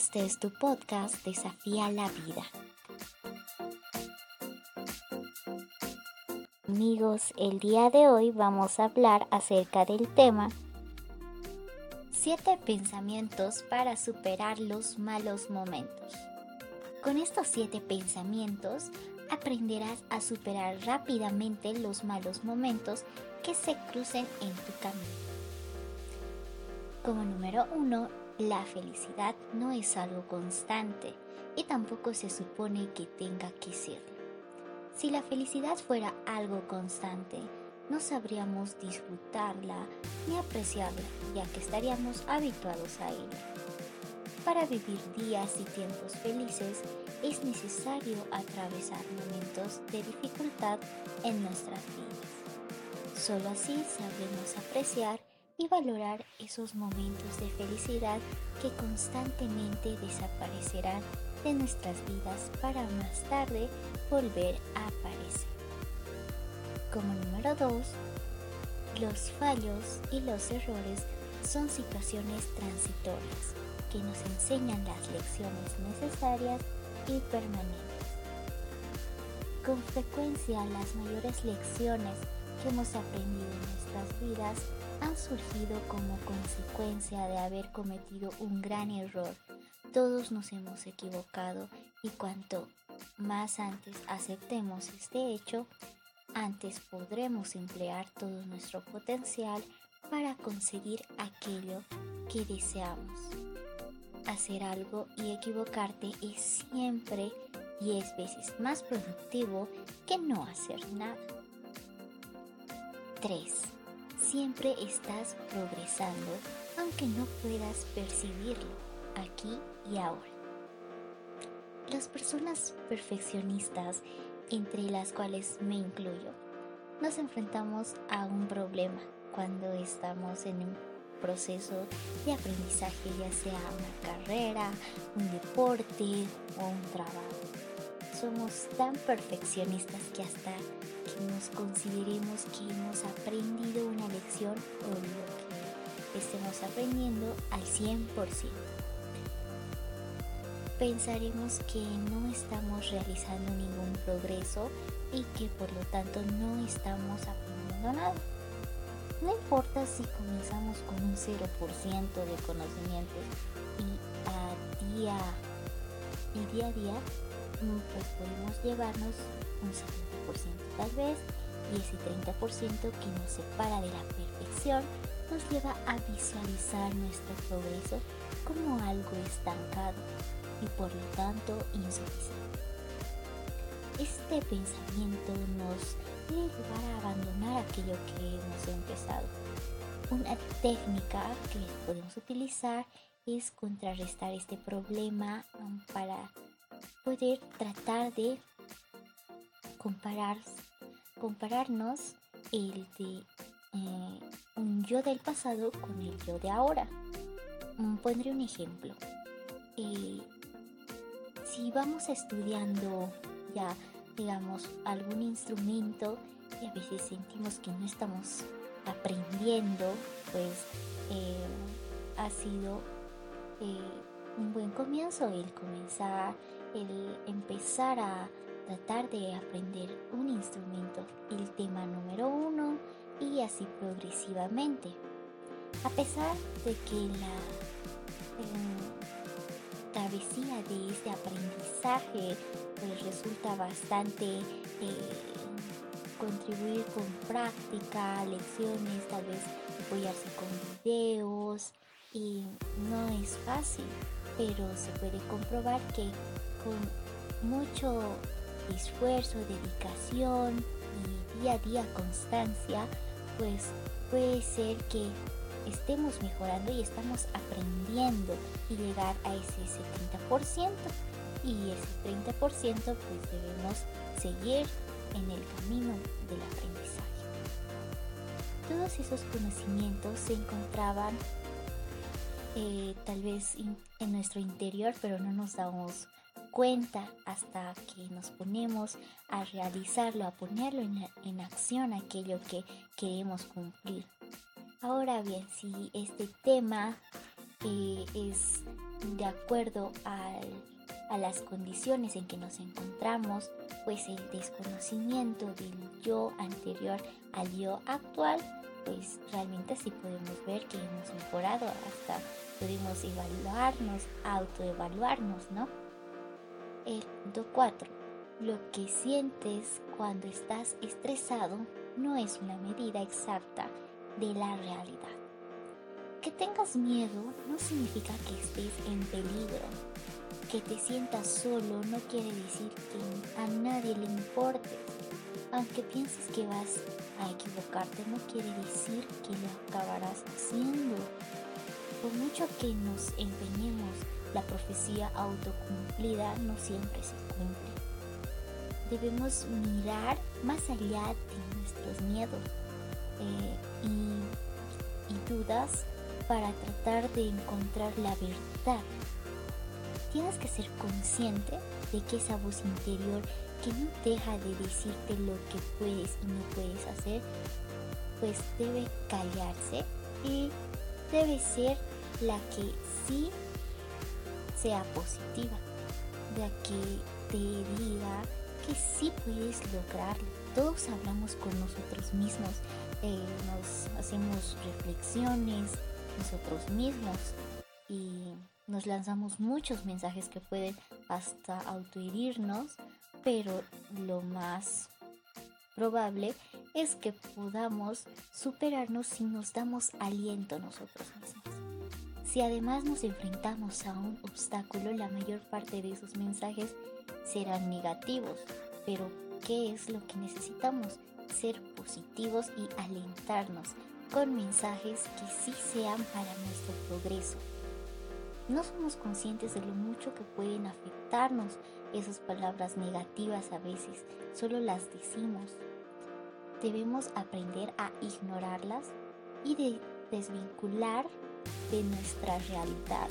Este es tu podcast Desafía la Vida. Amigos, el día de hoy vamos a hablar acerca del tema 7 pensamientos para superar los malos momentos. Con estos 7 pensamientos aprenderás a superar rápidamente los malos momentos que se crucen en tu camino. Como número 1, la felicidad no es algo constante y tampoco se supone que tenga que serlo. Si la felicidad fuera algo constante, no sabríamos disfrutarla ni apreciarla, ya que estaríamos habituados a ella. Para vivir días y tiempos felices es necesario atravesar momentos de dificultad en nuestras vidas. Solo así sabremos apreciar y valorar esos momentos de felicidad que constantemente desaparecerán de nuestras vidas para más tarde volver a aparecer. Como número 2, los fallos y los errores son situaciones transitorias que nos enseñan las lecciones necesarias y permanentes. Con frecuencia las mayores lecciones que hemos aprendido en nuestras vidas han surgido como consecuencia de haber cometido un gran error. Todos nos hemos equivocado y cuanto más antes aceptemos este hecho, antes podremos emplear todo nuestro potencial para conseguir aquello que deseamos. Hacer algo y equivocarte es siempre 10 veces más productivo que no hacer nada. 3 siempre estás progresando aunque no puedas percibirlo aquí y ahora. Las personas perfeccionistas, entre las cuales me incluyo, nos enfrentamos a un problema cuando estamos en un proceso de aprendizaje, ya sea una carrera, un deporte o un trabajo. Somos tan perfeccionistas que hasta nos consideremos que hemos aprendido una lección o lo que estemos aprendiendo al 100%. Pensaremos que no estamos realizando ningún progreso y que por lo tanto no estamos aprendiendo nada. No importa si comenzamos con un 0% de conocimientos y a día y día a día pues podemos llevarnos un 70% tal vez y ese 30% que nos separa de la perfección nos lleva a visualizar nuestro progreso como algo estancado y por lo tanto insuficiente. Este pensamiento nos debe llevar a abandonar aquello que hemos empezado. Una técnica que podemos utilizar es contrarrestar este problema para poder tratar de comparar, compararnos el de eh, un yo del pasado con el yo de ahora. Mm, pondré un ejemplo. Eh, si vamos estudiando ya, digamos, algún instrumento y a veces sentimos que no estamos aprendiendo, pues eh, ha sido un buen comienzo el comenzar, el empezar a tratar de aprender un instrumento, el tema número uno y así progresivamente. A pesar de que la travesía de este aprendizaje pues resulta bastante eh, contribuir con práctica, lecciones, tal vez apoyarse con videos y no es fácil, pero se puede comprobar que con mucho esfuerzo, dedicación y día a día constancia, pues puede ser que estemos mejorando y estamos aprendiendo y llegar a ese 70%. Y ese 30% pues debemos seguir en el camino del aprendizaje. Todos esos conocimientos se encontraban eh, tal vez en nuestro interior, pero no nos damos cuenta hasta que nos ponemos a realizarlo, a ponerlo en, acción aquello que queremos cumplir. Ahora bien, si este tema eh, es de acuerdo a las condiciones en que nos encontramos, pues el desconocimiento del yo anterior al yo actual, pues realmente sí podemos ver que hemos mejorado, hasta podemos evaluarnos, autoevaluarnos, ¿no? El punto 4. Lo que sientes cuando estás estresado no es una medida exacta de la realidad. Que tengas miedo no significa que estés en peligro. Que te sientas solo no quiere decir que a nadie le importes. Aunque pienses que vas a equivocarte, no quiere decir que lo acabarás haciendo. Por mucho que nos empeñemos, la profecía autocumplida no siempre se cumple. Debemos mirar más allá de nuestros miedos eh, y, y dudas para tratar de encontrar la verdad. Tienes que ser consciente de que esa voz interior que no deja de decirte lo que puedes y no puedes hacer, pues debe callarse y debe ser la que sí sea positiva, la que te diga que sí puedes lograrlo. Todos hablamos con nosotros mismos, eh, nos hacemos reflexiones nosotros mismos y nos lanzamos muchos mensajes que pueden hasta autoherirnos pero lo más probable es que podamos superarnos si nos damos aliento nosotros mismos. Si además nos enfrentamos a un obstáculo, la mayor parte de esos mensajes serán negativos, pero ¿qué es lo que necesitamos? Ser positivos y alentarnos con mensajes que sí sean para nuestro progreso. No somos conscientes de lo mucho que pueden afectarnos esas palabras negativas a veces, solo las decimos. Debemos aprender a ignorarlas y de desvincular de nuestra realidad.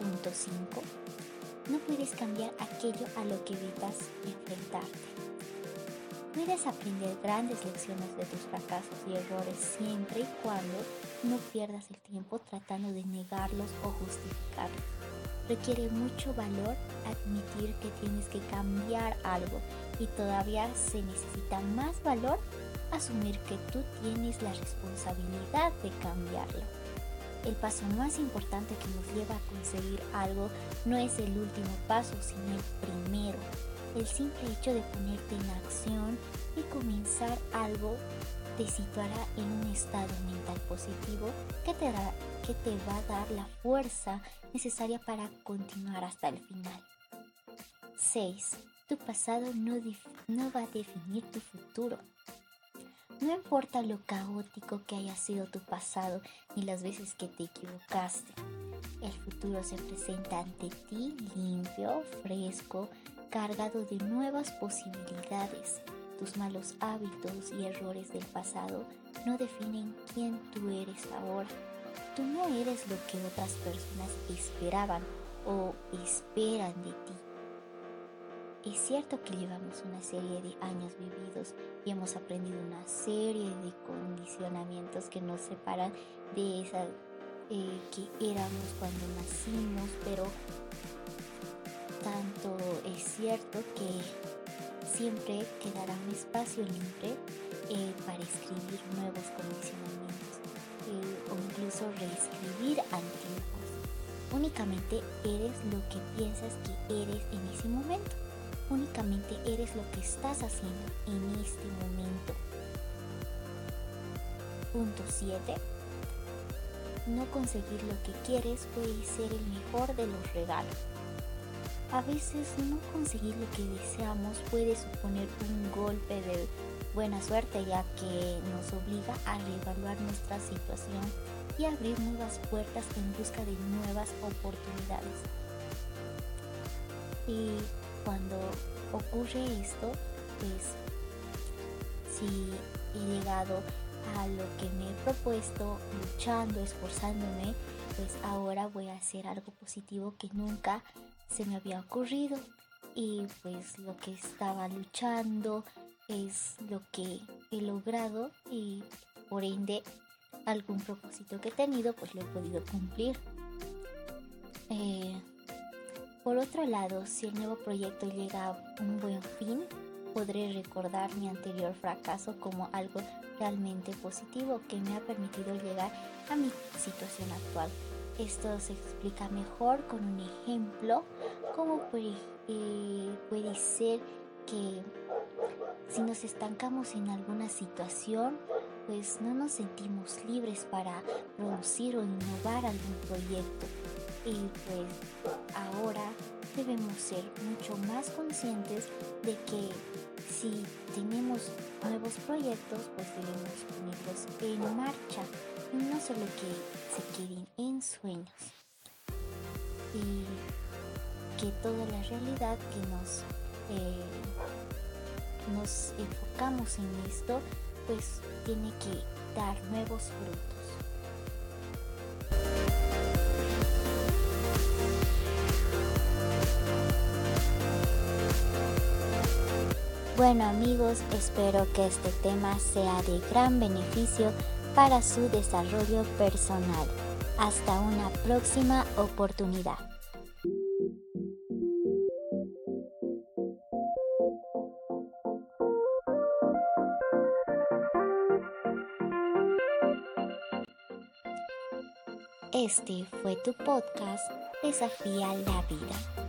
Punto 5. No puedes cambiar aquello a lo que evitas enfrentarte. Puedes aprender grandes lecciones de tus fracasos y errores siempre y cuando no pierdas el tiempo tratando de negarlos o justificarlos. Requiere mucho valor admitir que tienes que cambiar algo y todavía se necesita más valor asumir que tú tienes la responsabilidad de cambiarlo. El paso más importante que nos lleva a conseguir algo no es el último paso, sino el primero el simple hecho de ponerte en acción y comenzar algo te situará en un estado mental positivo que te, que te va a dar la fuerza necesaria para continuar hasta el final. 6. Tu pasado no, no va a definir tu futuro. No importa lo caótico que haya sido tu pasado ni las veces que te equivocaste. El futuro se presenta ante ti limpio, fresco, cargado de nuevas posibilidades. Tus malos hábitos y errores del pasado no definen quién tú eres ahora. Tú no eres lo que otras personas esperaban o esperan de ti. Es cierto que llevamos una serie de años vividos y hemos aprendido una serie de condicionamientos que nos separan de esa eh, que éramos cuando nacimos, pero tanto es cierto que siempre quedará un espacio libre eh, para escribir nuevos condicionamientos eh, o incluso reescribir antiguos. Únicamente eres lo que piensas que eres en ese momento. Únicamente eres lo que estás haciendo en este momento. Punto 7. No conseguir lo que quieres puede ser el mejor de los regalos. A veces no conseguir lo que deseamos puede suponer un golpe de buena suerte ya que nos obliga a reevaluar nuestra situación y abrir nuevas puertas en busca de nuevas oportunidades. Y cuando ocurre esto, pues si he llegado a lo que me he propuesto, luchando, esforzándome, pues ahora voy a hacer algo positivo que nunca se me había ocurrido y pues lo que estaba luchando es lo que he logrado y por ende algún propósito que he tenido pues lo he podido cumplir. Eh, por otro lado, si el nuevo proyecto llega a un buen fin, podré recordar mi anterior fracaso como algo realmente positivo que me ha permitido llegar a mi situación actual. Esto se explica mejor con un ejemplo, como puede, eh, puede ser que si nos estancamos en alguna situación, pues no nos sentimos libres para producir o innovar algún proyecto. Y pues ahora debemos ser mucho más conscientes de que si tenemos nuevos proyectos, pues debemos ponerlos en marcha no solo que se queden en sueños. Y que toda la realidad que nos eh, nos enfocamos en esto, pues tiene que dar nuevos frutos. Bueno amigos, espero que este tema sea de gran beneficio para su desarrollo personal. Hasta una próxima oportunidad. Este fue tu podcast Desafía la Vida.